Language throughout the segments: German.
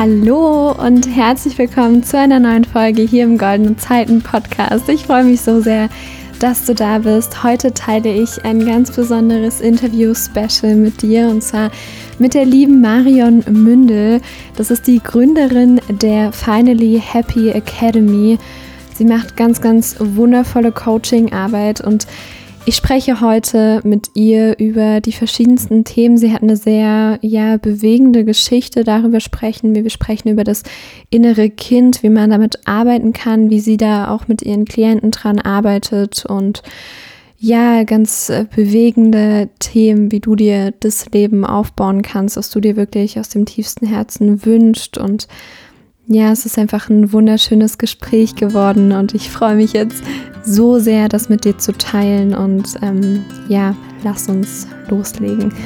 Hallo und herzlich willkommen zu einer neuen Folge hier im Goldenen Zeiten Podcast. Ich freue mich so sehr, dass du da bist. Heute teile ich ein ganz besonderes Interview-Special mit dir und zwar mit der lieben Marion Mündel. Das ist die Gründerin der Finally Happy Academy. Sie macht ganz, ganz wundervolle Coaching-Arbeit und ich spreche heute mit ihr über die verschiedensten Themen. Sie hat eine sehr ja, bewegende Geschichte. Darüber sprechen wir. Wir sprechen über das innere Kind, wie man damit arbeiten kann, wie sie da auch mit ihren Klienten dran arbeitet und ja, ganz äh, bewegende Themen, wie du dir das Leben aufbauen kannst, was du dir wirklich aus dem tiefsten Herzen wünschst und ja, es ist einfach ein wunderschönes Gespräch geworden und ich freue mich jetzt so sehr, das mit dir zu teilen und ähm, ja, lass uns loslegen.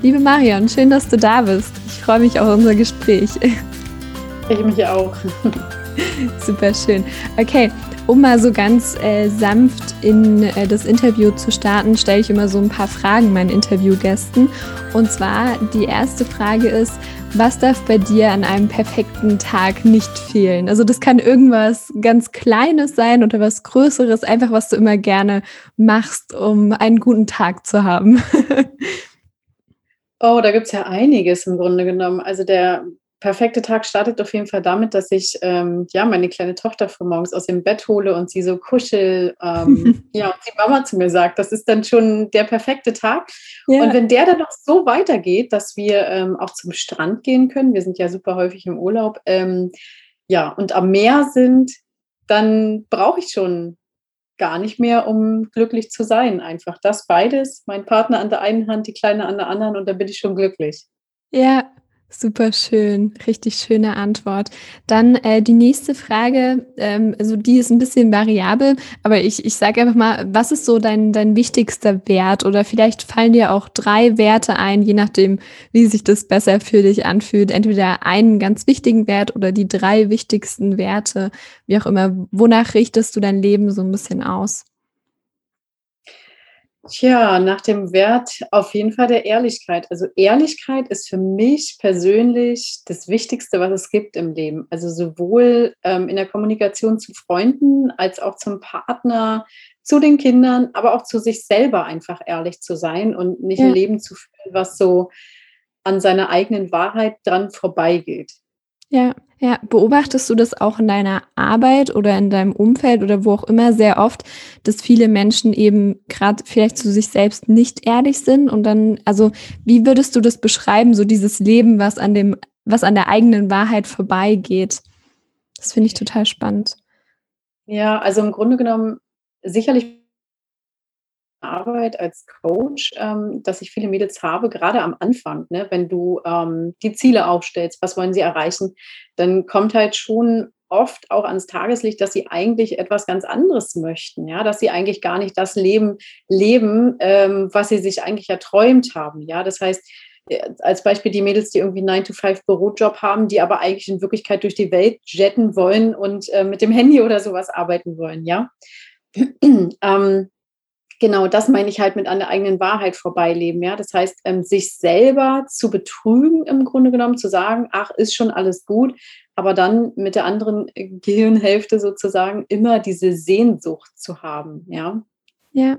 Liebe Marion, schön, dass du da bist. Ich freue mich auf unser Gespräch. Ich mich auch. Super schön. Okay, um mal so ganz äh, sanft in äh, das Interview zu starten, stelle ich immer so ein paar Fragen meinen Interviewgästen. Und zwar die erste Frage ist, was darf bei dir an einem perfekten Tag nicht fehlen? Also das kann irgendwas ganz Kleines sein oder was Größeres, einfach was du immer gerne machst, um einen guten Tag zu haben. oh, da gibt es ja einiges im Grunde genommen. Also der perfekte Tag startet auf jeden Fall damit, dass ich ähm, ja meine kleine Tochter von morgens aus dem Bett hole und sie so kuschel, ähm, ja, und die Mama zu mir sagt, das ist dann schon der perfekte Tag. Ja. Und wenn der dann noch so weitergeht, dass wir ähm, auch zum Strand gehen können, wir sind ja super häufig im Urlaub, ähm, ja, und am Meer sind, dann brauche ich schon gar nicht mehr, um glücklich zu sein. Einfach das beides, mein Partner an der einen Hand, die Kleine an der anderen und dann bin ich schon glücklich. Ja, Super schön, richtig schöne Antwort. Dann äh, die nächste Frage, ähm, also die ist ein bisschen variabel, aber ich, ich sage einfach mal, was ist so dein, dein wichtigster Wert? Oder vielleicht fallen dir auch drei Werte ein, je nachdem, wie sich das besser für dich anfühlt. Entweder einen ganz wichtigen Wert oder die drei wichtigsten Werte, wie auch immer. Wonach richtest du dein Leben so ein bisschen aus? Tja, nach dem Wert auf jeden Fall der Ehrlichkeit. Also Ehrlichkeit ist für mich persönlich das Wichtigste, was es gibt im Leben. Also sowohl ähm, in der Kommunikation zu Freunden als auch zum Partner, zu den Kindern, aber auch zu sich selber einfach ehrlich zu sein und nicht ja. ein Leben zu führen, was so an seiner eigenen Wahrheit dran vorbeigeht. Ja, ja. Beobachtest du das auch in deiner Arbeit oder in deinem Umfeld oder wo auch immer sehr oft, dass viele Menschen eben gerade vielleicht zu sich selbst nicht ehrlich sind und dann, also wie würdest du das beschreiben, so dieses Leben, was an dem, was an der eigenen Wahrheit vorbeigeht? Das finde ich total spannend. Ja, also im Grunde genommen sicherlich Arbeit als Coach, ähm, dass ich viele Mädels habe, gerade am Anfang, ne, wenn du ähm, die Ziele aufstellst, was wollen sie erreichen, dann kommt halt schon oft auch ans Tageslicht, dass sie eigentlich etwas ganz anderes möchten, ja, dass sie eigentlich gar nicht das Leben leben, ähm, was sie sich eigentlich erträumt haben, ja, das heißt, äh, als Beispiel die Mädels, die irgendwie 9-to-5-Bürojob haben, die aber eigentlich in Wirklichkeit durch die Welt jetten wollen und äh, mit dem Handy oder sowas arbeiten wollen, ja. ähm, Genau, das meine ich halt mit an der eigenen Wahrheit vorbeileben. Ja, das heißt, ähm, sich selber zu betrügen im Grunde genommen, zu sagen, ach, ist schon alles gut, aber dann mit der anderen Gehirnhälfte sozusagen immer diese Sehnsucht zu haben. Ja. Ja.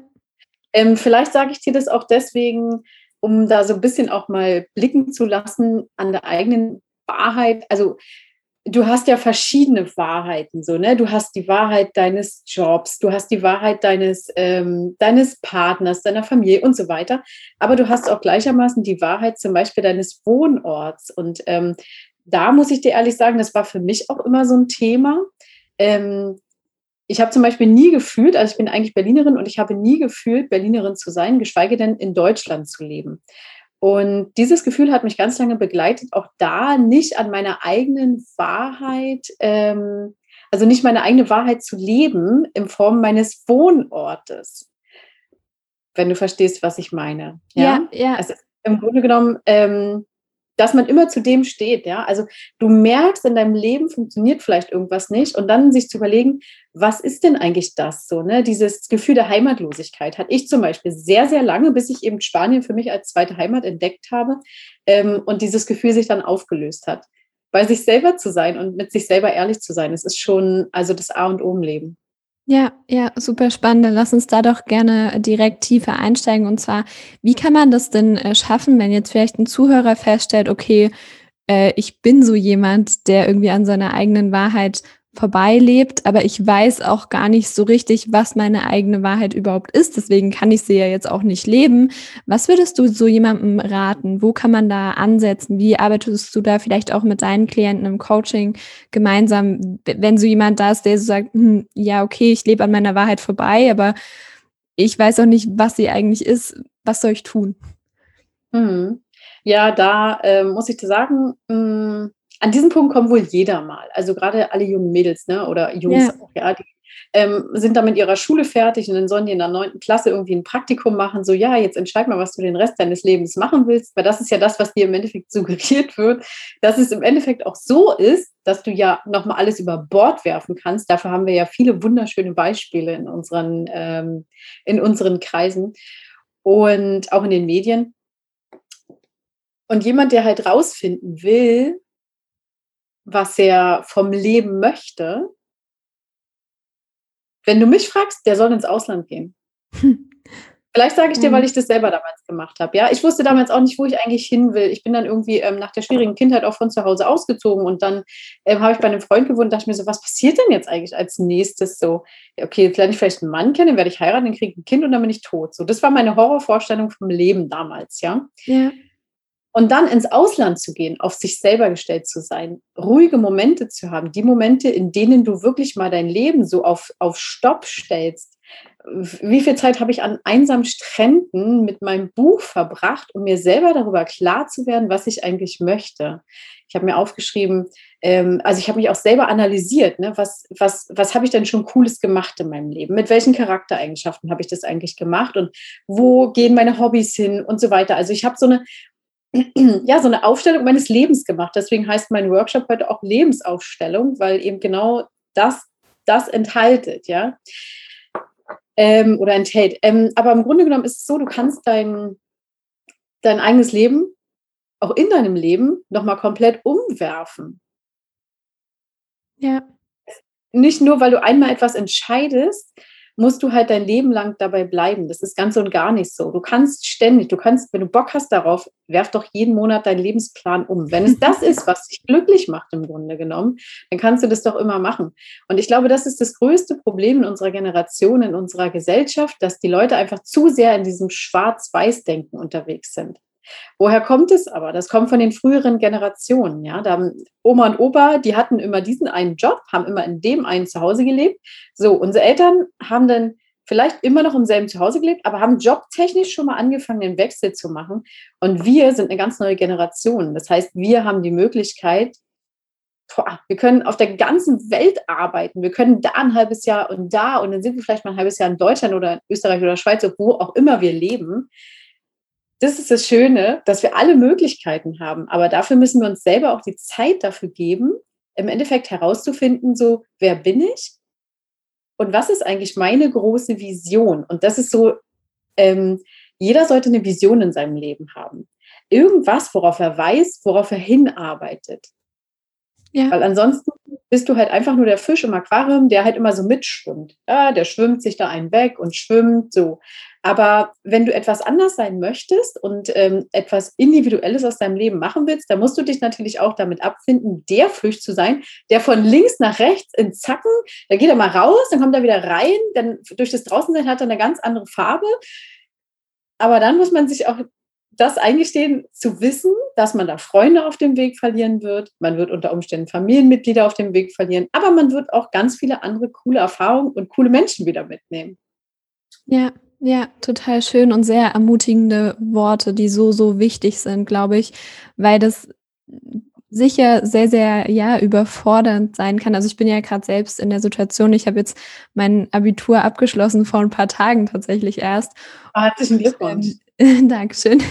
Ähm, vielleicht sage ich dir das auch deswegen, um da so ein bisschen auch mal blicken zu lassen an der eigenen Wahrheit. Also du hast ja verschiedene Wahrheiten, so, ne? Du hast die Wahrheit deines Jobs, du hast die Wahrheit deines, ähm, deines Partners, deiner Familie und so weiter. Aber du hast auch gleichermaßen die Wahrheit zum Beispiel deines Wohnorts. Und ähm, da muss ich dir ehrlich sagen, das war für mich auch immer so ein Thema. Ähm, ich habe zum Beispiel nie gefühlt, also ich bin eigentlich Berlinerin und ich habe nie gefühlt, Berlinerin zu sein, geschweige denn in Deutschland zu leben. Und dieses Gefühl hat mich ganz lange begleitet, auch da nicht an meiner eigenen Wahrheit, ähm, also nicht meine eigene Wahrheit zu leben in Form meines Wohnortes. Wenn du verstehst, was ich meine. Ja, ja. ja. Also im Grunde genommen, ähm, dass man immer zu dem steht, ja. Also du merkst, in deinem Leben funktioniert vielleicht irgendwas nicht und dann sich zu überlegen, was ist denn eigentlich das so, ne? Dieses Gefühl der Heimatlosigkeit hatte ich zum Beispiel sehr, sehr lange, bis ich eben Spanien für mich als zweite Heimat entdeckt habe ähm, und dieses Gefühl sich dann aufgelöst hat. Bei sich selber zu sein und mit sich selber ehrlich zu sein, das ist schon also das A und O im Leben. Ja, ja, super spannend. Dann lass uns da doch gerne direkt tiefer einsteigen. Und zwar, wie kann man das denn äh, schaffen, wenn jetzt vielleicht ein Zuhörer feststellt, okay, äh, ich bin so jemand, der irgendwie an seiner eigenen Wahrheit vorbeilebt, aber ich weiß auch gar nicht so richtig, was meine eigene Wahrheit überhaupt ist. Deswegen kann ich sie ja jetzt auch nicht leben. Was würdest du so jemandem raten? Wo kann man da ansetzen? Wie arbeitest du da vielleicht auch mit deinen Klienten im Coaching gemeinsam, wenn so jemand da ist, der so sagt, hm, ja, okay, ich lebe an meiner Wahrheit vorbei, aber ich weiß auch nicht, was sie eigentlich ist. Was soll ich tun? Mhm. Ja, da äh, muss ich dir sagen, mh, hm, an diesem Punkt kommt wohl jeder mal. Also gerade alle jungen Mädels, ne? Oder Jungs ja. auch, ja, die ähm, sind dann mit ihrer Schule fertig und dann sollen die in der neunten Klasse irgendwie ein Praktikum machen. So, ja, jetzt entscheid mal, was du den Rest deines Lebens machen willst, weil das ist ja das, was dir im Endeffekt suggeriert wird, dass es im Endeffekt auch so ist, dass du ja nochmal alles über Bord werfen kannst. Dafür haben wir ja viele wunderschöne Beispiele in unseren, ähm, in unseren Kreisen und auch in den Medien. Und jemand, der halt rausfinden will, was er vom Leben möchte. Wenn du mich fragst, der soll ins Ausland gehen. Vielleicht sage ich dir, weil mhm. ich das selber damals gemacht habe. Ja, ich wusste damals auch nicht, wo ich eigentlich hin will. Ich bin dann irgendwie ähm, nach der schwierigen Kindheit auch von zu Hause ausgezogen und dann ähm, habe ich bei einem Freund gewohnt und dachte mir so, was passiert denn jetzt eigentlich als nächstes? So, okay, jetzt lerne ich vielleicht einen Mann kennen, dann werde ich heiraten, dann kriege ich ein Kind und dann bin ich tot. So, das war meine Horrorvorstellung vom Leben damals, ja. Ja. Und dann ins Ausland zu gehen, auf sich selber gestellt zu sein, ruhige Momente zu haben, die Momente, in denen du wirklich mal dein Leben so auf, auf Stopp stellst. Wie viel Zeit habe ich an einsamen Stränden mit meinem Buch verbracht, um mir selber darüber klar zu werden, was ich eigentlich möchte? Ich habe mir aufgeschrieben, ähm, also ich habe mich auch selber analysiert, ne? was, was, was habe ich denn schon Cooles gemacht in meinem Leben? Mit welchen Charaktereigenschaften habe ich das eigentlich gemacht und wo gehen meine Hobbys hin und so weiter? Also ich habe so eine ja, so eine Aufstellung meines Lebens gemacht. Deswegen heißt mein Workshop heute auch Lebensaufstellung, weil eben genau das, das enthaltet, ja. Ähm, oder enthält. Ähm, aber im Grunde genommen ist es so, du kannst dein, dein eigenes Leben, auch in deinem Leben, nochmal komplett umwerfen. Ja. Nicht nur, weil du einmal etwas entscheidest, musst du halt dein Leben lang dabei bleiben. Das ist ganz und gar nicht so. Du kannst ständig, du kannst, wenn du Bock hast darauf, werf doch jeden Monat deinen Lebensplan um. Wenn es das ist, was dich glücklich macht im Grunde genommen, dann kannst du das doch immer machen. Und ich glaube, das ist das größte Problem in unserer Generation, in unserer Gesellschaft, dass die Leute einfach zu sehr in diesem Schwarz-Weiß-Denken unterwegs sind. Woher kommt es aber? Das kommt von den früheren Generationen. Ja, da Oma und Opa, die hatten immer diesen einen Job, haben immer in dem einen Zuhause gelebt. So, unsere Eltern haben dann vielleicht immer noch im selben Zuhause gelebt, aber haben jobtechnisch schon mal angefangen, den Wechsel zu machen. Und wir sind eine ganz neue Generation. Das heißt, wir haben die Möglichkeit, wir können auf der ganzen Welt arbeiten. Wir können da ein halbes Jahr und da und dann sind wir vielleicht mal ein halbes Jahr in Deutschland oder in Österreich oder Schweiz, wo auch immer wir leben das ist das Schöne, dass wir alle Möglichkeiten haben. Aber dafür müssen wir uns selber auch die Zeit dafür geben, im Endeffekt herauszufinden, so, wer bin ich? Und was ist eigentlich meine große Vision? Und das ist so, ähm, jeder sollte eine Vision in seinem Leben haben. Irgendwas, worauf er weiß, worauf er hinarbeitet. Ja. Weil ansonsten bist du halt einfach nur der Fisch im Aquarium, der halt immer so mitschwimmt. Ja, der schwimmt sich da einen weg und schwimmt so. Aber wenn du etwas anders sein möchtest und ähm, etwas Individuelles aus deinem Leben machen willst, dann musst du dich natürlich auch damit abfinden, der Fisch zu sein, der von links nach rechts in Zacken, da geht er mal raus, dann kommt er wieder rein, dann durch das Draußensein hat er eine ganz andere Farbe. Aber dann muss man sich auch das eingestehen, zu wissen, dass man da Freunde auf dem Weg verlieren wird. Man wird unter Umständen Familienmitglieder auf dem Weg verlieren, aber man wird auch ganz viele andere coole Erfahrungen und coole Menschen wieder mitnehmen. Ja, ja, total schön und sehr ermutigende Worte, die so, so wichtig sind, glaube ich, weil das sicher sehr, sehr, ja, überfordernd sein kann. Also ich bin ja gerade selbst in der Situation, ich habe jetzt mein Abitur abgeschlossen vor ein paar Tagen tatsächlich erst. Herzlichen Glückwunsch. Dankeschön.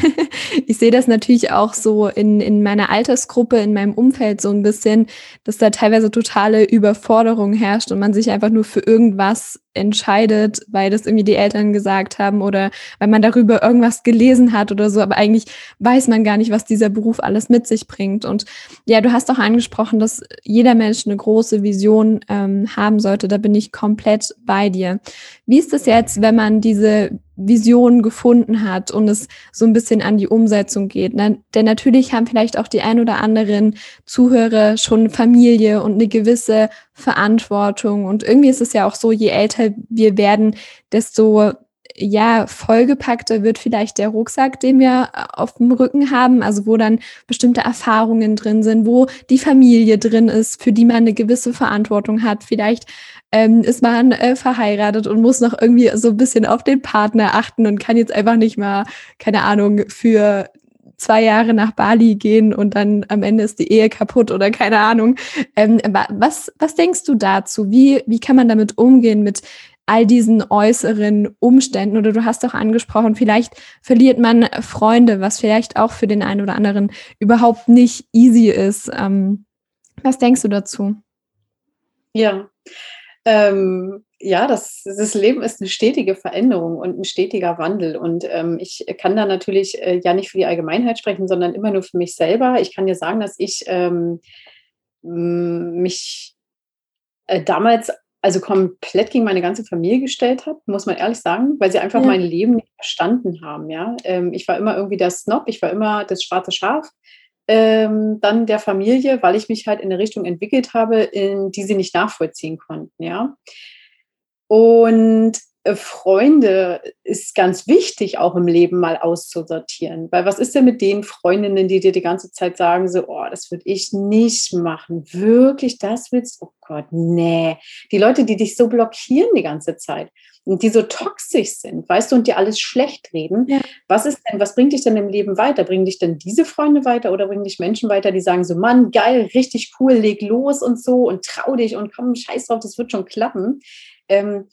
Ich sehe das natürlich auch so in, in meiner Altersgruppe, in meinem Umfeld so ein bisschen, dass da teilweise totale Überforderung herrscht und man sich einfach nur für irgendwas entscheidet, weil das irgendwie die Eltern gesagt haben oder weil man darüber irgendwas gelesen hat oder so, aber eigentlich weiß man gar nicht, was dieser Beruf alles mit sich bringt. Und ja, du hast auch angesprochen, dass jeder Mensch eine große Vision ähm, haben sollte. Da bin ich komplett bei dir. Wie ist es jetzt, wenn man diese Vision gefunden hat und es so ein bisschen an die Umsetzung geht. Ne? Denn natürlich haben vielleicht auch die ein oder anderen Zuhörer schon Familie und eine gewisse Verantwortung. Und irgendwie ist es ja auch so, je älter wir werden, desto ja, vollgepackter wird vielleicht der Rucksack, den wir auf dem Rücken haben, also wo dann bestimmte Erfahrungen drin sind, wo die Familie drin ist, für die man eine gewisse Verantwortung hat. Vielleicht ähm, ist man äh, verheiratet und muss noch irgendwie so ein bisschen auf den Partner achten und kann jetzt einfach nicht mal, keine Ahnung, für zwei Jahre nach Bali gehen und dann am Ende ist die Ehe kaputt oder keine Ahnung. Ähm, was, was denkst du dazu? Wie, wie kann man damit umgehen mit all diesen äußeren Umständen? Oder du hast auch angesprochen, vielleicht verliert man Freunde, was vielleicht auch für den einen oder anderen überhaupt nicht easy ist. Ähm, was denkst du dazu? Ja, ähm, ja, das, das Leben ist eine stetige Veränderung und ein stetiger Wandel. Und ähm, ich kann da natürlich äh, ja nicht für die Allgemeinheit sprechen, sondern immer nur für mich selber. Ich kann dir sagen, dass ich ähm, mich äh, damals also komplett gegen meine ganze Familie gestellt habe, muss man ehrlich sagen, weil sie einfach ja. mein Leben nicht verstanden haben. Ja, ähm, ich war immer irgendwie der Snob, ich war immer das schwarze Schaf ähm, dann der Familie, weil ich mich halt in eine Richtung entwickelt habe, in die sie nicht nachvollziehen konnten, ja. Und äh, Freunde ist ganz wichtig, auch im Leben mal auszusortieren. Weil was ist denn mit den Freundinnen, die dir die ganze Zeit sagen, so, oh, das würde ich nicht machen. Wirklich, das willst du? Oh Gott, nee. Die Leute, die dich so blockieren die ganze Zeit die so toxisch sind, weißt du, und dir alles schlecht reden. Ja. Was ist denn, was bringt dich denn im Leben weiter? Bringen dich denn diese Freunde weiter oder bringen dich Menschen weiter, die sagen so, Mann, geil, richtig cool, leg los und so und trau dich und komm, scheiß drauf, das wird schon klappen. Ähm,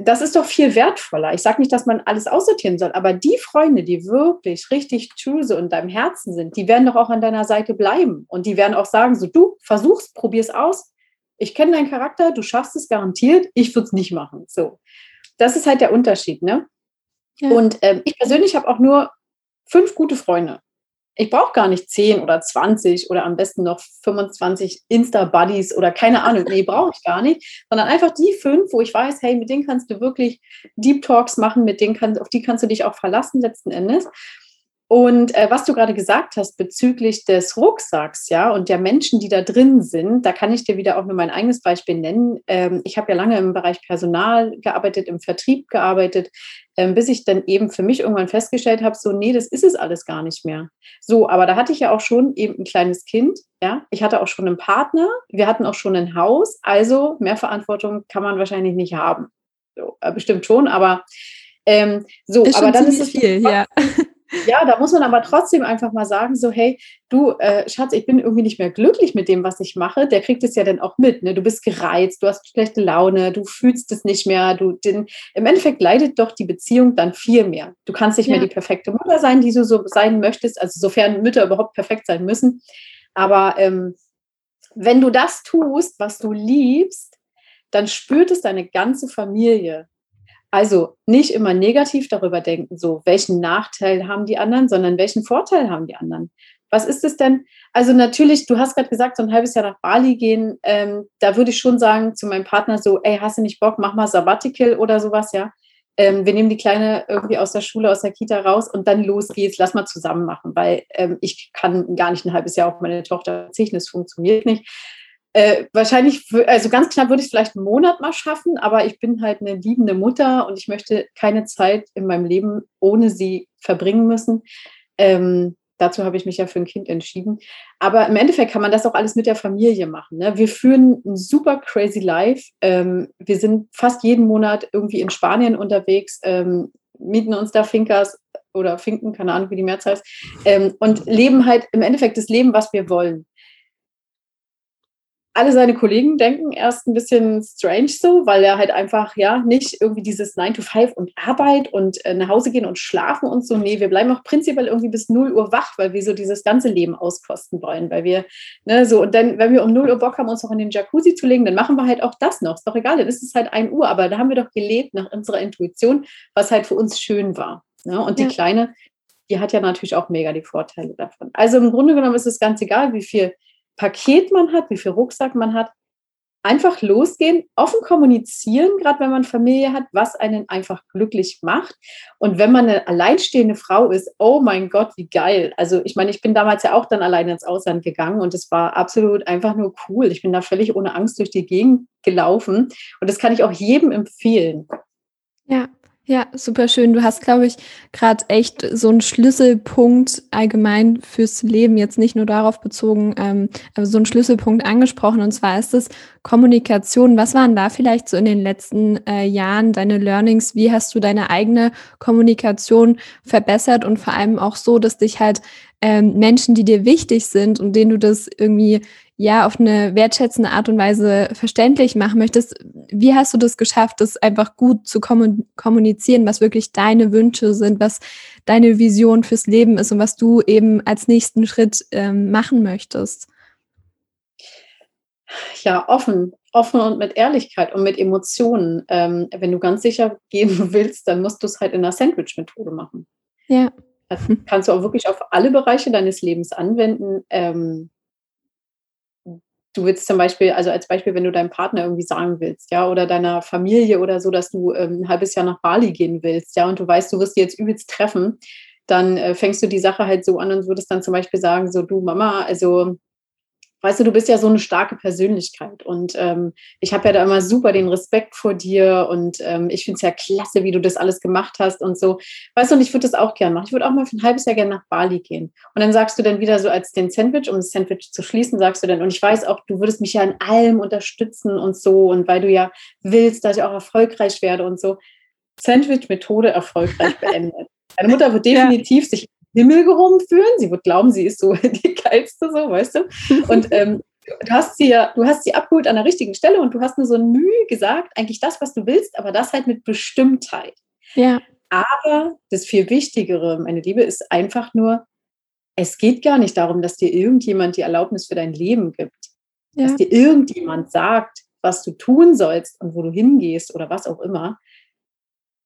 das ist doch viel wertvoller. Ich sage nicht, dass man alles aussortieren soll, aber die Freunde, die wirklich richtig true so in deinem Herzen sind, die werden doch auch an deiner Seite bleiben und die werden auch sagen, so du versuchst, probier's aus. Ich kenne deinen Charakter, du schaffst es garantiert, ich würde es nicht machen. So das ist halt der Unterschied, ne? Ja. Und ähm, ich persönlich habe auch nur fünf gute Freunde. Ich brauche gar nicht zehn oder 20 oder am besten noch 25 Insta-Buddies oder keine Ahnung. Nee, brauche ich gar nicht. Sondern einfach die fünf, wo ich weiß, hey, mit denen kannst du wirklich Deep Talks machen, mit denen kann, auf die kannst du dich auch verlassen letzten Endes. Und äh, was du gerade gesagt hast bezüglich des Rucksacks, ja, und der Menschen, die da drin sind, da kann ich dir wieder auch nur mein eigenes Beispiel nennen. Ähm, ich habe ja lange im Bereich Personal gearbeitet, im Vertrieb gearbeitet, ähm, bis ich dann eben für mich irgendwann festgestellt habe, so, nee, das ist es alles gar nicht mehr. So, aber da hatte ich ja auch schon eben ein kleines Kind, ja, ich hatte auch schon einen Partner, wir hatten auch schon ein Haus, also mehr Verantwortung kann man wahrscheinlich nicht haben. So, äh, bestimmt schon, aber ähm, so, ist aber dann ist es viel, ja. Ja, da muss man aber trotzdem einfach mal sagen, so, hey, du, äh, Schatz, ich bin irgendwie nicht mehr glücklich mit dem, was ich mache. Der kriegt es ja dann auch mit. Ne? Du bist gereizt, du hast schlechte Laune, du fühlst es nicht mehr. Du, den, Im Endeffekt leidet doch die Beziehung dann viel mehr. Du kannst nicht ja. mehr die perfekte Mutter sein, die du so sein möchtest, also sofern Mütter überhaupt perfekt sein müssen. Aber ähm, wenn du das tust, was du liebst, dann spürt es deine ganze Familie. Also nicht immer negativ darüber denken, so welchen Nachteil haben die anderen, sondern welchen Vorteil haben die anderen. Was ist es denn? Also natürlich, du hast gerade gesagt, so ein halbes Jahr nach Bali gehen, ähm, da würde ich schon sagen zu meinem Partner so, ey, hast du nicht Bock, mach mal Sabbatical oder sowas, ja. Ähm, wir nehmen die Kleine irgendwie aus der Schule, aus der Kita raus und dann los geht's, lass mal zusammen machen, weil ähm, ich kann gar nicht ein halbes Jahr auf meine Tochter verzichten, das funktioniert nicht. Äh, wahrscheinlich, also ganz knapp würde ich es vielleicht einen Monat mal schaffen, aber ich bin halt eine liebende Mutter und ich möchte keine Zeit in meinem Leben ohne sie verbringen müssen. Ähm, dazu habe ich mich ja für ein Kind entschieden. Aber im Endeffekt kann man das auch alles mit der Familie machen. Ne? Wir führen ein super crazy Life. Ähm, wir sind fast jeden Monat irgendwie in Spanien unterwegs, ähm, mieten uns da Finkers oder Finken, keine Ahnung, wie die Mehrzahl heißt, ähm, und leben halt im Endeffekt das Leben, was wir wollen. Alle seine Kollegen denken erst ein bisschen strange so, weil er halt einfach, ja, nicht irgendwie dieses 9 to 5 und Arbeit und äh, nach Hause gehen und schlafen und so. Nee, wir bleiben auch prinzipiell irgendwie bis 0 Uhr wach, weil wir so dieses ganze Leben auskosten wollen, weil wir, ne, so, und dann, wenn wir um 0 Uhr Bock haben, uns noch in den Jacuzzi zu legen, dann machen wir halt auch das noch. Ist doch egal, dann ist es halt 1 Uhr, aber da haben wir doch gelebt nach unserer Intuition, was halt für uns schön war. Ne? Und die ja. Kleine, die hat ja natürlich auch mega die Vorteile davon. Also im Grunde genommen ist es ganz egal, wie viel Paket man hat, wie viel Rucksack man hat, einfach losgehen, offen kommunizieren, gerade wenn man Familie hat, was einen einfach glücklich macht. Und wenn man eine alleinstehende Frau ist, oh mein Gott, wie geil. Also ich meine, ich bin damals ja auch dann alleine ins Ausland gegangen und es war absolut einfach nur cool. Ich bin da völlig ohne Angst durch die Gegend gelaufen und das kann ich auch jedem empfehlen. Ja, ja, super schön. Du hast, glaube ich, gerade echt so einen Schlüsselpunkt allgemein fürs Leben, jetzt nicht nur darauf bezogen, ähm, aber so einen Schlüsselpunkt angesprochen. Und zwar ist es Kommunikation. Was waren da vielleicht so in den letzten äh, Jahren deine Learnings? Wie hast du deine eigene Kommunikation verbessert und vor allem auch so, dass dich halt ähm, Menschen, die dir wichtig sind und denen du das irgendwie ja auf eine wertschätzende Art und Weise verständlich machen möchtest. Wie hast du das geschafft, das einfach gut zu kommunizieren, was wirklich deine Wünsche sind, was deine Vision fürs Leben ist und was du eben als nächsten Schritt ähm, machen möchtest? Ja, offen, offen und mit Ehrlichkeit und mit Emotionen. Ähm, wenn du ganz sicher gehen willst, dann musst du es halt in der Sandwich-Methode machen. Ja. Das kannst du auch wirklich auf alle Bereiche deines Lebens anwenden. Ähm, du willst zum Beispiel, also als Beispiel, wenn du deinem Partner irgendwie sagen willst, ja, oder deiner Familie oder so, dass du ähm, ein halbes Jahr nach Bali gehen willst, ja, und du weißt, du wirst die jetzt übelst treffen, dann äh, fängst du die Sache halt so an und würdest dann zum Beispiel sagen, so du Mama, also weißt du, du bist ja so eine starke Persönlichkeit und ähm, ich habe ja da immer super den Respekt vor dir und ähm, ich finde es ja klasse, wie du das alles gemacht hast und so. Weißt du, und ich würde das auch gerne machen. Ich würde auch mal für ein halbes Jahr gerne nach Bali gehen. Und dann sagst du dann wieder so als den Sandwich, um das Sandwich zu schließen, sagst du dann, und ich weiß auch, du würdest mich ja in allem unterstützen und so und weil du ja willst, dass ich auch erfolgreich werde und so. Sandwich-Methode erfolgreich beendet. Deine Mutter wird definitiv ja. sich Himmel rumführen. Sie wird glauben, sie ist so die geilste, so, weißt du? Und ähm, du hast sie ja, du hast sie abgeholt an der richtigen Stelle und du hast nur so ein Mühe gesagt, eigentlich das, was du willst, aber das halt mit Bestimmtheit. Ja. Aber das viel Wichtigere, meine Liebe, ist einfach nur, es geht gar nicht darum, dass dir irgendjemand die Erlaubnis für dein Leben gibt. Ja. Dass dir irgendjemand sagt, was du tun sollst und wo du hingehst oder was auch immer,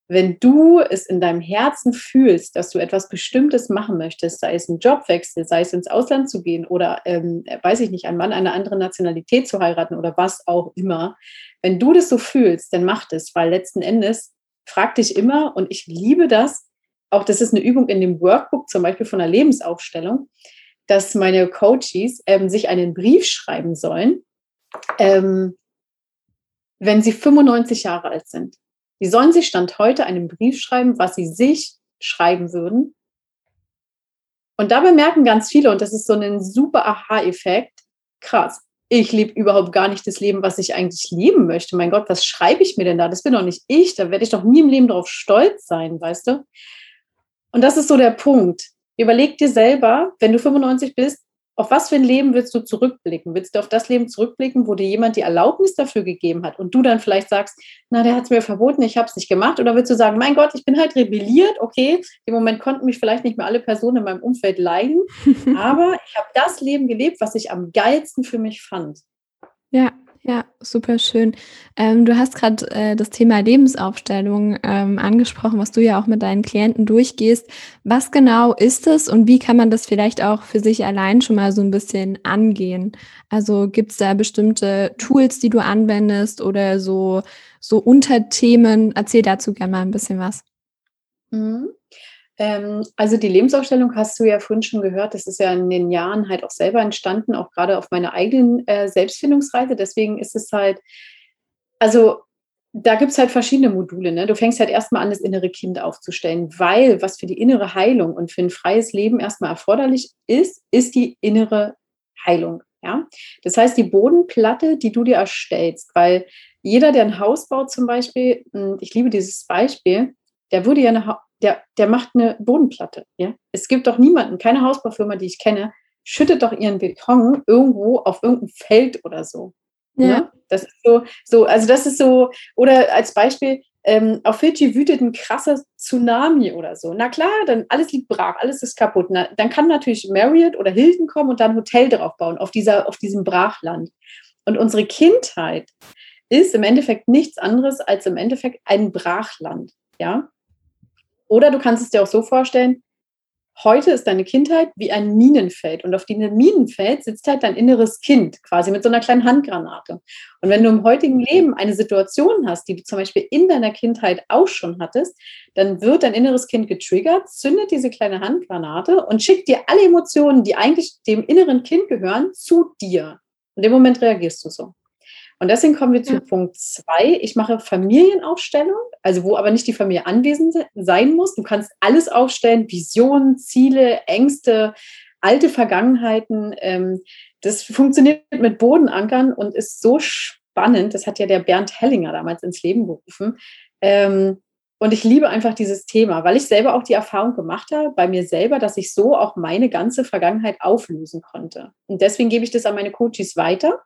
wenn du es in deinem Herzen fühlst, dass du etwas Bestimmtes machen möchtest, sei es ein Jobwechsel, sei es ins Ausland zu gehen oder, ähm, weiß ich nicht, einen Mann einer anderen Nationalität zu heiraten oder was auch immer, wenn du das so fühlst, dann mach das, weil letzten Endes frag dich immer, und ich liebe das, auch das ist eine Übung in dem Workbook, zum Beispiel von der Lebensaufstellung, dass meine Coaches ähm, sich einen Brief schreiben sollen, ähm, wenn sie 95 Jahre alt sind. Die sollen sich Stand heute einen Brief schreiben, was sie sich schreiben würden. Und dabei merken ganz viele, und das ist so ein super Aha-Effekt, krass, ich lebe überhaupt gar nicht das Leben, was ich eigentlich leben möchte. Mein Gott, was schreibe ich mir denn da? Das bin doch nicht ich, da werde ich doch nie im Leben drauf stolz sein, weißt du? Und das ist so der Punkt. Überleg dir selber, wenn du 95 bist, auf was für ein Leben willst du zurückblicken? Willst du auf das Leben zurückblicken, wo dir jemand die Erlaubnis dafür gegeben hat und du dann vielleicht sagst, na, der hat es mir verboten, ich habe es nicht gemacht? Oder willst du sagen, mein Gott, ich bin halt rebelliert, okay, im Moment konnten mich vielleicht nicht mehr alle Personen in meinem Umfeld leiden, aber ich habe das Leben gelebt, was ich am geilsten für mich fand. Ja, ja, super schön. Ähm, du hast gerade äh, das Thema Lebensaufstellung ähm, angesprochen, was du ja auch mit deinen Klienten durchgehst. Was genau ist es und wie kann man das vielleicht auch für sich allein schon mal so ein bisschen angehen? Also gibt es da bestimmte Tools, die du anwendest oder so, so Unterthemen? Erzähl dazu gerne mal ein bisschen was. Mhm. Ähm, also die Lebensaufstellung hast du ja vorhin schon gehört, das ist ja in den Jahren halt auch selber entstanden, auch gerade auf meiner eigenen äh, Selbstfindungsreise. Deswegen ist es halt, also da gibt es halt verschiedene Module. Ne? Du fängst halt erstmal an, das innere Kind aufzustellen, weil was für die innere Heilung und für ein freies Leben erstmal erforderlich ist, ist die innere Heilung. Ja? Das heißt, die Bodenplatte, die du dir erstellst, weil jeder, der ein Haus baut zum Beispiel, hm, ich liebe dieses Beispiel, der würde ja eine der, der macht eine Bodenplatte. Ja? Es gibt doch niemanden, keine Hausbaufirma, die ich kenne, schüttet doch ihren Beton irgendwo auf irgendein Feld oder so. Ja. Ne? Das ist so, so, also das ist so, oder als Beispiel, ähm, auf Fidschi wütet ein krasser Tsunami oder so. Na klar, dann alles liegt brach, alles ist kaputt. Na, dann kann natürlich Marriott oder Hilton kommen und dann ein Hotel drauf bauen, auf, dieser, auf diesem Brachland. Und unsere Kindheit ist im Endeffekt nichts anderes als im Endeffekt ein Brachland. Ja? Oder du kannst es dir auch so vorstellen, heute ist deine Kindheit wie ein Minenfeld und auf diesem Minenfeld sitzt halt dein inneres Kind quasi mit so einer kleinen Handgranate. Und wenn du im heutigen Leben eine Situation hast, die du zum Beispiel in deiner Kindheit auch schon hattest, dann wird dein inneres Kind getriggert, zündet diese kleine Handgranate und schickt dir alle Emotionen, die eigentlich dem inneren Kind gehören, zu dir. In dem Moment reagierst du so. Und deswegen kommen wir zu ja. Punkt zwei. Ich mache Familienaufstellung, also wo aber nicht die Familie anwesend sein muss. Du kannst alles aufstellen, Visionen, Ziele, Ängste, alte Vergangenheiten. Ähm, das funktioniert mit Bodenankern und ist so spannend. Das hat ja der Bernd Hellinger damals ins Leben gerufen. Ähm, und ich liebe einfach dieses Thema, weil ich selber auch die Erfahrung gemacht habe bei mir selber, dass ich so auch meine ganze Vergangenheit auflösen konnte. Und deswegen gebe ich das an meine Coaches weiter.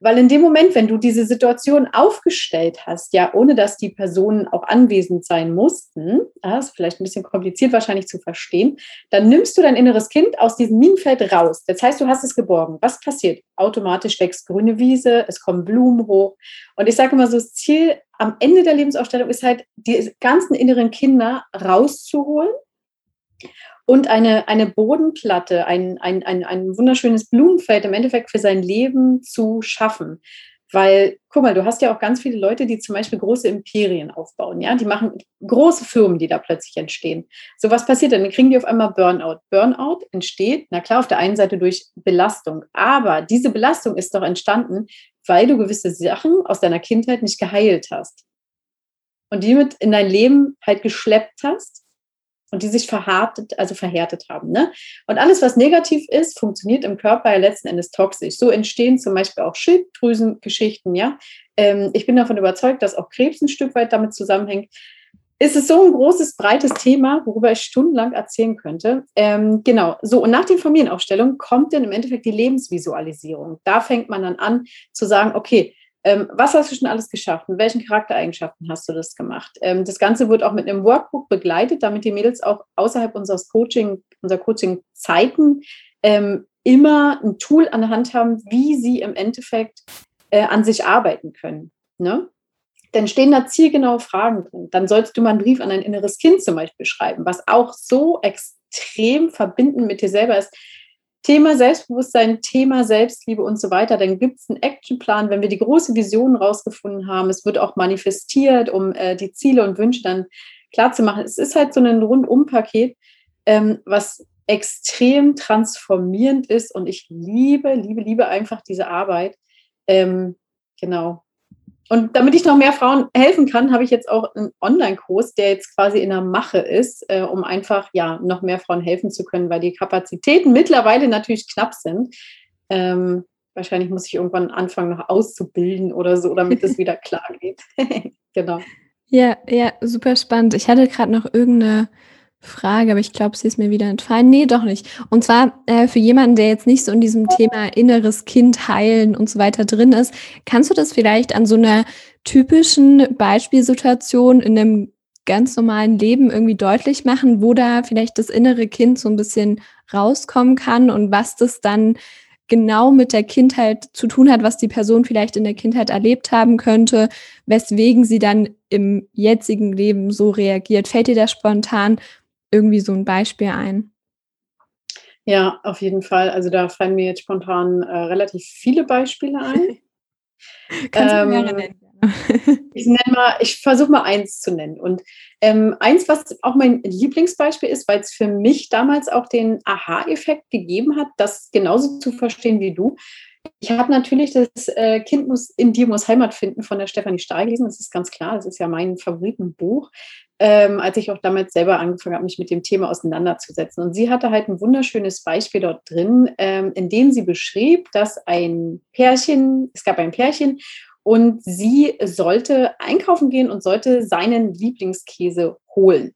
Weil in dem Moment, wenn du diese Situation aufgestellt hast, ja, ohne dass die Personen auch anwesend sein mussten, das ist vielleicht ein bisschen kompliziert wahrscheinlich zu verstehen, dann nimmst du dein inneres Kind aus diesem Minenfeld raus. Das heißt, du hast es geborgen. Was passiert? Automatisch wächst grüne Wiese, es kommen Blumen hoch. Und ich sage immer so, das Ziel am Ende der Lebensaufstellung ist halt, die ganzen inneren Kinder rauszuholen und eine, eine Bodenplatte, ein, ein, ein, ein wunderschönes Blumenfeld im Endeffekt für sein Leben zu schaffen. Weil, guck mal, du hast ja auch ganz viele Leute, die zum Beispiel große Imperien aufbauen, ja, die machen große Firmen, die da plötzlich entstehen. So was passiert dann? Dann kriegen die auf einmal Burnout. Burnout entsteht, na klar, auf der einen Seite durch Belastung, aber diese Belastung ist doch entstanden, weil du gewisse Sachen aus deiner Kindheit nicht geheilt hast und die mit in dein Leben halt geschleppt hast und die sich verhärtet, also verhärtet haben. Ne? Und alles, was negativ ist, funktioniert im Körper ja letzten Endes toxisch. So entstehen zum Beispiel auch Schilddrüsengeschichten. Ja? Ähm, ich bin davon überzeugt, dass auch Krebs ein Stück weit damit zusammenhängt. Es ist so ein großes, breites Thema, worüber ich stundenlang erzählen könnte. Ähm, genau, so und nach den Familienaufstellungen kommt dann im Endeffekt die Lebensvisualisierung. Da fängt man dann an zu sagen, okay, ähm, was hast du schon alles geschafft? Mit welchen Charaktereigenschaften hast du das gemacht? Ähm, das Ganze wird auch mit einem Workbook begleitet, damit die Mädels auch außerhalb unseres Coaching, unserer Coaching-Zeiten ähm, immer ein Tool an der Hand haben, wie sie im Endeffekt äh, an sich arbeiten können. Ne? Dann stehen da zielgenaue Fragen drin. Dann solltest du mal einen Brief an dein inneres Kind zum Beispiel schreiben, was auch so extrem verbindend mit dir selber ist. Thema Selbstbewusstsein, Thema Selbstliebe und so weiter, dann gibt es einen Actionplan, wenn wir die große Vision rausgefunden haben. Es wird auch manifestiert, um äh, die Ziele und Wünsche dann klar zu machen. Es ist halt so ein Rundum-Paket, ähm, was extrem transformierend ist und ich liebe, liebe, liebe einfach diese Arbeit. Ähm, genau. Und damit ich noch mehr Frauen helfen kann, habe ich jetzt auch einen Online-Kurs, der jetzt quasi in der Mache ist, äh, um einfach ja noch mehr Frauen helfen zu können, weil die Kapazitäten mittlerweile natürlich knapp sind. Ähm, wahrscheinlich muss ich irgendwann anfangen, noch auszubilden oder so, damit es wieder klar geht. genau. Ja, ja, super spannend. Ich hatte gerade noch irgendeine Frage, aber ich glaube, sie ist mir wieder entfallen. Nee, doch nicht. Und zwar äh, für jemanden, der jetzt nicht so in diesem Thema inneres Kind heilen und so weiter drin ist, kannst du das vielleicht an so einer typischen Beispielsituation in einem ganz normalen Leben irgendwie deutlich machen, wo da vielleicht das innere Kind so ein bisschen rauskommen kann und was das dann genau mit der Kindheit zu tun hat, was die Person vielleicht in der Kindheit erlebt haben könnte, weswegen sie dann im jetzigen Leben so reagiert. Fällt dir das spontan irgendwie so ein Beispiel ein? Ja, auf jeden Fall. Also da fallen mir jetzt spontan äh, relativ viele Beispiele ein. Kannst ähm, du mehrere nennen? ich nenne mal, ich versuche mal eins zu nennen. Und ähm, eins, was auch mein Lieblingsbeispiel ist, weil es für mich damals auch den Aha-Effekt gegeben hat, das genauso zu verstehen wie du. Ich habe natürlich das äh, Kind muss in dir muss Heimat finden von der Stefanie Stahl gelesen. Das ist ganz klar. Das ist ja mein Favoritenbuch ähm, als ich auch damals selber angefangen habe, mich mit dem Thema auseinanderzusetzen. Und sie hatte halt ein wunderschönes Beispiel dort drin, ähm, in dem sie beschrieb, dass ein Pärchen, es gab ein Pärchen und sie sollte einkaufen gehen und sollte seinen Lieblingskäse holen.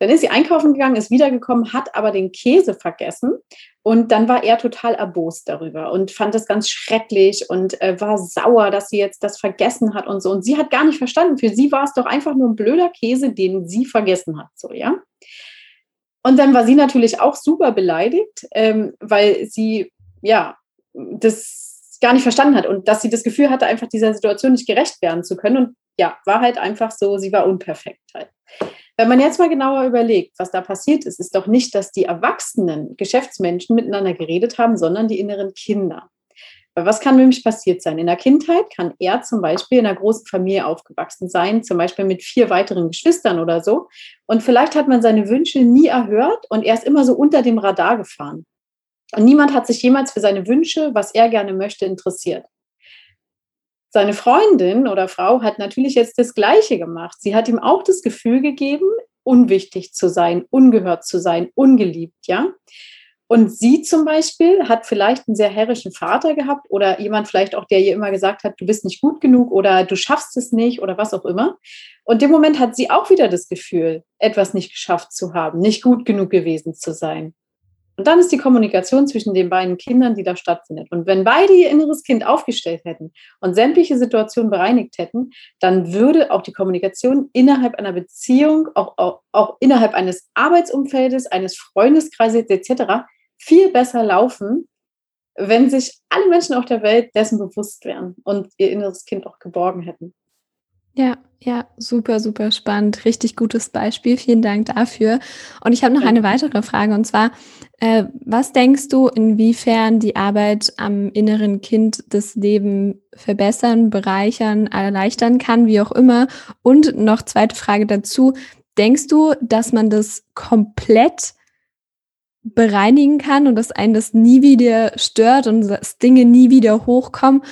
Dann ist sie einkaufen gegangen, ist wiedergekommen, hat aber den Käse vergessen. Und dann war er total erbost darüber und fand das ganz schrecklich und äh, war sauer, dass sie jetzt das vergessen hat und so. Und sie hat gar nicht verstanden. Für sie war es doch einfach nur ein blöder Käse, den sie vergessen hat. So, ja. Und dann war sie natürlich auch super beleidigt, ähm, weil sie, ja, das gar nicht verstanden hat und dass sie das Gefühl hatte, einfach dieser Situation nicht gerecht werden zu können. Und ja, war halt einfach so, sie war unperfekt halt. Wenn man jetzt mal genauer überlegt, was da passiert ist, ist doch nicht, dass die erwachsenen Geschäftsmenschen miteinander geredet haben, sondern die inneren Kinder. Weil was kann nämlich passiert sein? In der Kindheit kann er zum Beispiel in einer großen Familie aufgewachsen sein, zum Beispiel mit vier weiteren Geschwistern oder so. Und vielleicht hat man seine Wünsche nie erhört und er ist immer so unter dem Radar gefahren. Und niemand hat sich jemals für seine Wünsche, was er gerne möchte, interessiert. Seine Freundin oder Frau hat natürlich jetzt das Gleiche gemacht. Sie hat ihm auch das Gefühl gegeben, unwichtig zu sein, ungehört zu sein, ungeliebt, ja. Und sie zum Beispiel hat vielleicht einen sehr herrischen Vater gehabt oder jemand vielleicht auch, der ihr immer gesagt hat, du bist nicht gut genug oder du schaffst es nicht oder was auch immer. Und im Moment hat sie auch wieder das Gefühl, etwas nicht geschafft zu haben, nicht gut genug gewesen zu sein. Und dann ist die Kommunikation zwischen den beiden Kindern, die da stattfindet. Und wenn beide ihr inneres Kind aufgestellt hätten und sämtliche Situationen bereinigt hätten, dann würde auch die Kommunikation innerhalb einer Beziehung, auch, auch, auch innerhalb eines Arbeitsumfeldes, eines Freundeskreises etc. viel besser laufen, wenn sich alle Menschen auf der Welt dessen bewusst wären und ihr inneres Kind auch geborgen hätten. Ja, ja, super, super spannend. Richtig gutes Beispiel. Vielen Dank dafür. Und ich habe noch eine weitere Frage und zwar, äh, was denkst du, inwiefern die Arbeit am inneren Kind das Leben verbessern, bereichern, erleichtern kann, wie auch immer? Und noch zweite Frage dazu, denkst du, dass man das komplett bereinigen kann und dass einen das nie wieder stört und dass Dinge nie wieder hochkommen?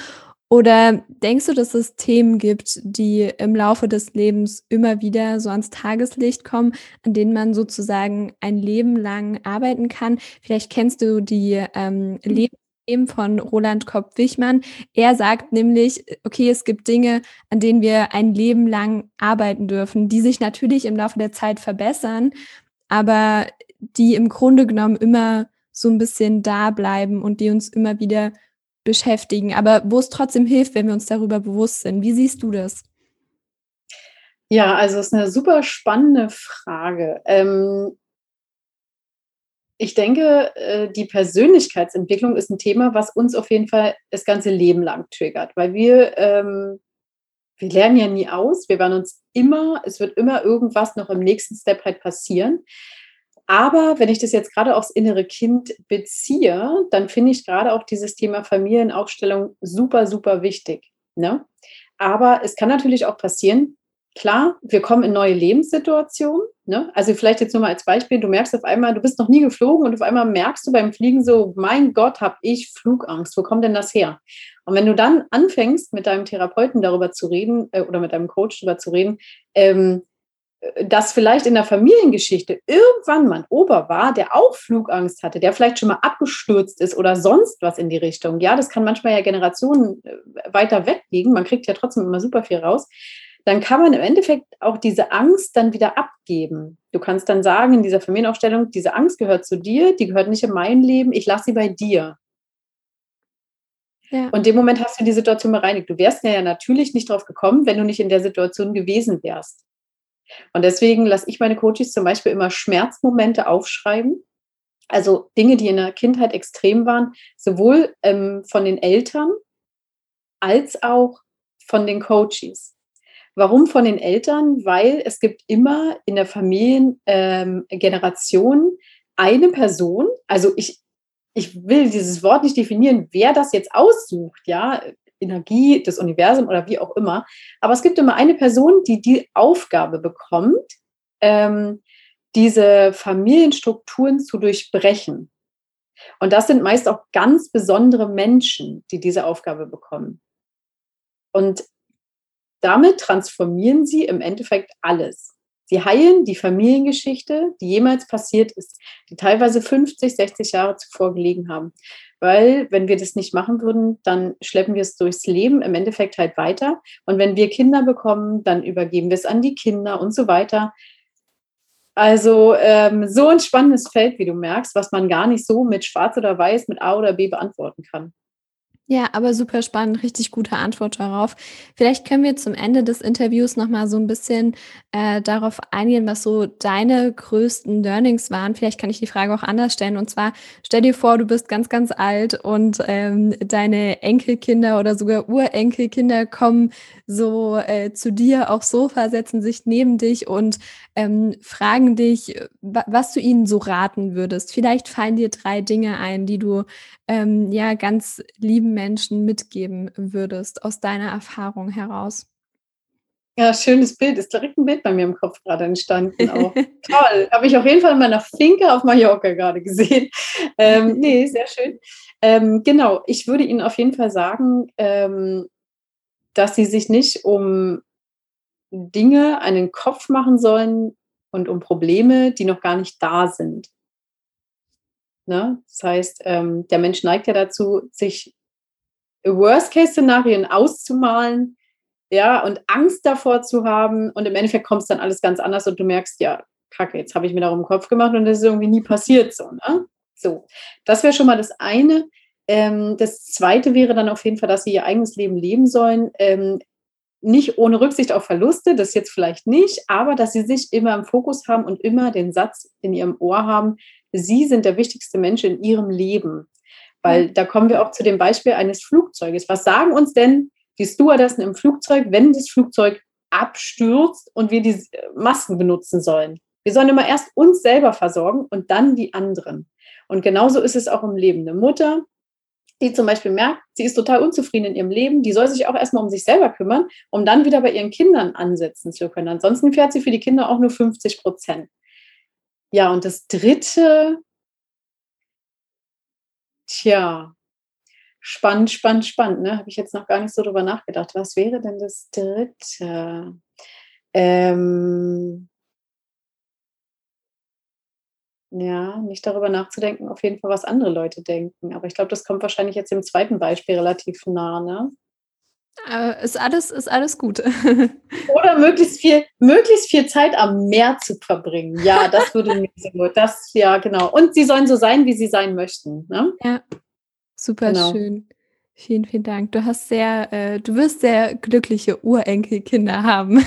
Oder denkst du, dass es Themen gibt, die im Laufe des Lebens immer wieder so ans Tageslicht kommen, an denen man sozusagen ein Leben lang arbeiten kann? Vielleicht kennst du die ähm, mhm. Lebensthemen von Roland Kopp-Wichmann. Er sagt nämlich, okay, es gibt Dinge, an denen wir ein Leben lang arbeiten dürfen, die sich natürlich im Laufe der Zeit verbessern, aber die im Grunde genommen immer so ein bisschen da bleiben und die uns immer wieder beschäftigen, aber wo es trotzdem hilft, wenn wir uns darüber bewusst sind. Wie siehst du das? Ja, also es ist eine super spannende Frage. Ähm, ich denke, äh, die Persönlichkeitsentwicklung ist ein Thema, was uns auf jeden Fall das ganze Leben lang triggert, weil wir, ähm, wir lernen ja nie aus. Wir werden uns immer, es wird immer irgendwas noch im nächsten Step halt passieren. Aber wenn ich das jetzt gerade aufs innere Kind beziehe, dann finde ich gerade auch dieses Thema Familienaufstellung super, super wichtig. Ne? Aber es kann natürlich auch passieren, klar, wir kommen in neue Lebenssituationen. Ne? Also vielleicht jetzt nur mal als Beispiel, du merkst auf einmal, du bist noch nie geflogen und auf einmal merkst du beim Fliegen so, mein Gott, habe ich Flugangst, wo kommt denn das her? Und wenn du dann anfängst, mit deinem Therapeuten darüber zu reden äh, oder mit deinem Coach darüber zu reden, ähm, dass vielleicht in der Familiengeschichte irgendwann mal ein Opa war, der auch Flugangst hatte, der vielleicht schon mal abgestürzt ist oder sonst was in die Richtung. Ja, das kann manchmal ja Generationen äh, weiter weg liegen. Man kriegt ja trotzdem immer super viel raus. Dann kann man im Endeffekt auch diese Angst dann wieder abgeben. Du kannst dann sagen in dieser Familienaufstellung, diese Angst gehört zu dir, die gehört nicht in mein Leben, ich lasse sie bei dir. Ja. Und in dem Moment hast du die Situation bereinigt. Du wärst ja natürlich nicht drauf gekommen, wenn du nicht in der Situation gewesen wärst. Und deswegen lasse ich meine Coaches zum Beispiel immer Schmerzmomente aufschreiben. Also Dinge, die in der Kindheit extrem waren, sowohl ähm, von den Eltern als auch von den Coaches. Warum von den Eltern? Weil es gibt immer in der Familiengeneration ähm, eine Person, also ich, ich will dieses Wort nicht definieren, wer das jetzt aussucht, ja, Energie des Universums oder wie auch immer. Aber es gibt immer eine Person, die die Aufgabe bekommt, ähm, diese Familienstrukturen zu durchbrechen. Und das sind meist auch ganz besondere Menschen, die diese Aufgabe bekommen. Und damit transformieren sie im Endeffekt alles. Sie heilen die Familiengeschichte, die jemals passiert ist, die teilweise 50, 60 Jahre zuvor gelegen haben weil wenn wir das nicht machen würden, dann schleppen wir es durchs Leben im Endeffekt halt weiter. Und wenn wir Kinder bekommen, dann übergeben wir es an die Kinder und so weiter. Also ähm, so ein spannendes Feld, wie du merkst, was man gar nicht so mit Schwarz oder Weiß, mit A oder B beantworten kann. Ja, aber super spannend, richtig gute Antwort darauf. Vielleicht können wir zum Ende des Interviews noch mal so ein bisschen äh, darauf eingehen, was so deine größten Learnings waren. Vielleicht kann ich die Frage auch anders stellen. Und zwar stell dir vor, du bist ganz, ganz alt und ähm, deine Enkelkinder oder sogar Urenkelkinder kommen so äh, zu dir aufs Sofa, setzen sich neben dich und ähm, fragen dich, was du ihnen so raten würdest. Vielleicht fallen dir drei Dinge ein, die du ähm, ja ganz lieben Menschen mitgeben würdest aus deiner Erfahrung heraus? Ja, schönes Bild. Ist direkt ein Bild bei mir im Kopf gerade entstanden. Auch. Toll. Habe ich auf jeden Fall in meiner Finke auf Mallorca gerade gesehen. Ähm, nee, sehr schön. Ähm, genau, ich würde Ihnen auf jeden Fall sagen, ähm, dass Sie sich nicht um Dinge einen Kopf machen sollen und um Probleme, die noch gar nicht da sind. Ne? Das heißt, ähm, der Mensch neigt ja dazu, sich Worst-Case-Szenarien auszumalen, ja, und Angst davor zu haben. Und im Endeffekt kommt es dann alles ganz anders und du merkst, ja, kacke, jetzt habe ich mir darum den Kopf gemacht und das ist irgendwie nie passiert so. Ne? So, das wäre schon mal das eine. Ähm, das zweite wäre dann auf jeden Fall, dass sie ihr eigenes Leben leben sollen. Ähm, nicht ohne Rücksicht auf Verluste, das jetzt vielleicht nicht, aber dass sie sich immer im Fokus haben und immer den Satz in ihrem Ohr haben, Sie sind der wichtigste Mensch in Ihrem Leben. Weil da kommen wir auch zu dem Beispiel eines Flugzeuges. Was sagen uns denn die Stewardessen im Flugzeug, wenn das Flugzeug abstürzt und wir die Masken benutzen sollen? Wir sollen immer erst uns selber versorgen und dann die anderen. Und genauso ist es auch im Leben. Eine Mutter, die zum Beispiel merkt, sie ist total unzufrieden in ihrem Leben, die soll sich auch erstmal um sich selber kümmern, um dann wieder bei ihren Kindern ansetzen zu können. Ansonsten fährt sie für die Kinder auch nur 50 Prozent. Ja, und das dritte, tja, spannend, spannend, spannend, ne? Habe ich jetzt noch gar nicht so drüber nachgedacht. Was wäre denn das dritte? Ähm, ja, nicht darüber nachzudenken, auf jeden Fall, was andere Leute denken. Aber ich glaube, das kommt wahrscheinlich jetzt im zweiten Beispiel relativ nah, ne? Äh, ist alles, ist alles gut. Oder möglichst viel, möglichst viel Zeit am Meer zu verbringen. Ja, das würde mir so gut. Das, ja, genau. Und sie sollen so sein, wie sie sein möchten. Ne? Ja, super genau. schön. Vielen, vielen Dank. Du hast sehr, äh, du wirst sehr glückliche Urenkelkinder haben.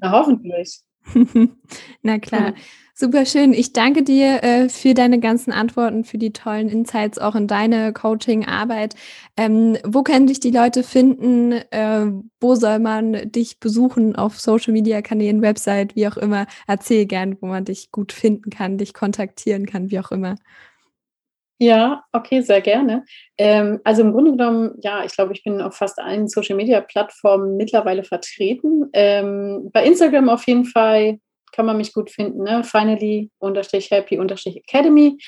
Na, hoffentlich. Na klar. Mhm. Super schön. Ich danke dir äh, für deine ganzen Antworten, für die tollen Insights auch in deine Coaching-Arbeit. Ähm, wo können dich die Leute finden? Äh, wo soll man dich besuchen? Auf Social-Media-Kanälen, Website, wie auch immer. Erzähl gern, wo man dich gut finden kann, dich kontaktieren kann, wie auch immer. Ja, okay, sehr gerne. Ähm, also im Grunde genommen, ja, ich glaube, ich bin auf fast allen Social-Media-Plattformen mittlerweile vertreten. Ähm, bei Instagram auf jeden Fall kann man mich gut finden. Ne? Finally unterstrich happy unterstrich academy.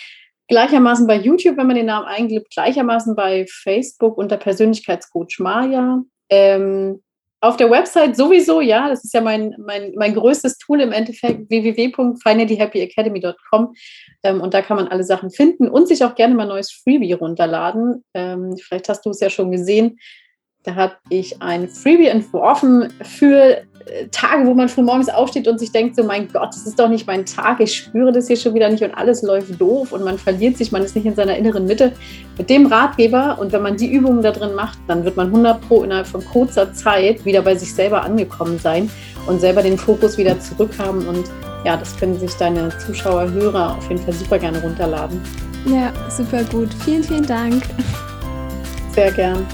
Gleichermaßen bei YouTube, wenn man den Namen eingibt, gleichermaßen bei Facebook unter Persönlichkeitscoach Maya. Ähm, auf der Website sowieso, ja, das ist ja mein, mein, mein größtes Tool im Endeffekt, www.finalyhappyacademy.com. Ähm, und da kann man alle Sachen finden und sich auch gerne mal neues Freebie runterladen. Ähm, vielleicht hast du es ja schon gesehen. Da habe ich ein Freebie entworfen für Tage, wo man früh morgens aufsteht und sich denkt, so mein Gott, das ist doch nicht mein Tag, ich spüre das hier schon wieder nicht und alles läuft doof und man verliert sich, man ist nicht in seiner inneren Mitte. Mit dem Ratgeber und wenn man die Übungen da drin macht, dann wird man 100 Pro innerhalb von kurzer Zeit wieder bei sich selber angekommen sein und selber den Fokus wieder zurückhaben und ja, das können sich deine Zuschauer, Hörer auf jeden Fall super gerne runterladen. Ja, super gut. Vielen, vielen Dank. Sehr gern.